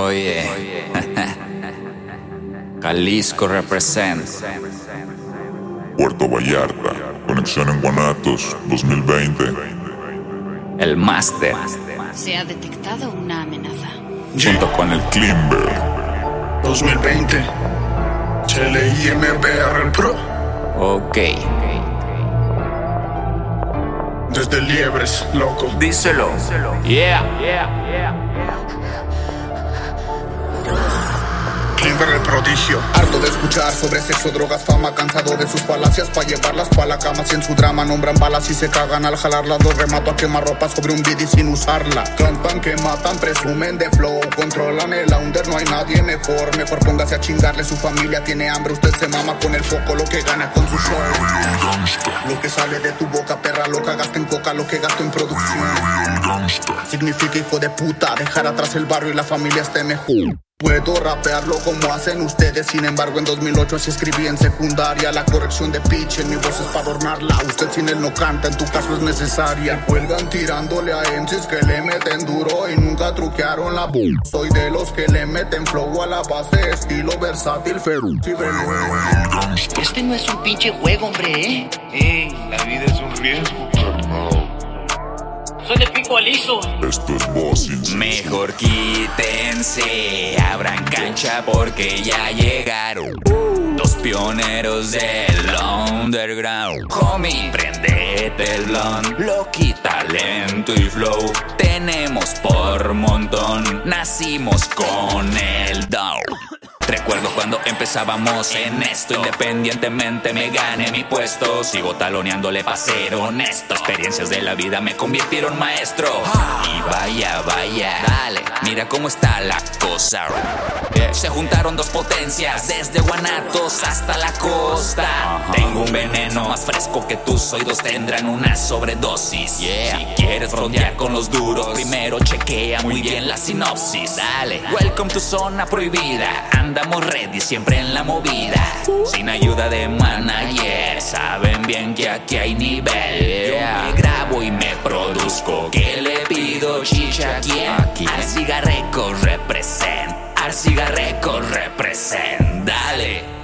Oye, Jalisco represent. Puerto Vallarta, conexión en Guanatos, 2020. El máster, Se ha detectado una amenaza. junto con el Klimber, 2020. CLIMBR el Pro. Ok, Desde Liebres, loco. díselo. Yeah. Kimber el prodigio. Harto de escuchar sobre sexo, drogas, fama, cansado de sus falacias pa' llevarlas pa' la cama. Si en su drama nombran balas y se cagan al jalarlas, los remato a quemar ropa sobre un bidi sin usarla. Cantan que matan, presumen de flow, controlan el under, no hay nadie mejor. Mejor póngase a chingarle, su familia tiene hambre, usted se mama con el foco, lo que gana con su show. Lo que sale de tu boca, perra loca, gasta en coca, lo que gasto en producción. Significa hijo de puta, dejar atrás el barrio y la familia esté mejor. Puedo rapearlo como hacen ustedes, sin embargo en 2008 así escribí en secundaria La corrección de pitch en mi voz es para adornarla. Usted sin él no canta, en tu caso es necesaria. Cuelgan tirándole a MCs que le meten duro y nunca truquearon la voz Soy de los que le meten flow a la base, estilo versátil, veloz. Este no es un pinche juego, hombre, ¿eh? Ey, la vida es un riesgo. Esto es Bossins. Mejor quítense, abran cancha porque ya llegaron. Dos pioneros del underground. Homie, prendete el blunt. Loki, talento y flow. Tenemos por montón. Nacimos con el down. Recuerdo cuando empezábamos en esto Independientemente me gané mi puesto. Sigo taloneándole pa' ser honesto. Experiencias de la vida me convirtieron maestro. Y vaya, vaya. Dale, mira cómo está la cosa. Se juntaron dos potencias Desde Guanatos hasta la costa un veneno más fresco que tus oídos Tendrán una sobredosis. Si quieres rodear con los duros Primero chequea muy bien la sinopsis. Dale, welcome to zona prohibida. Andamos ready siempre en la movida. Sin ayuda de manager Saben bien que aquí hay nivel. Yo me grabo y me produzco. ¿Qué le pido chicha a quién? Arciga Records represent. Arciga Records represent. Dale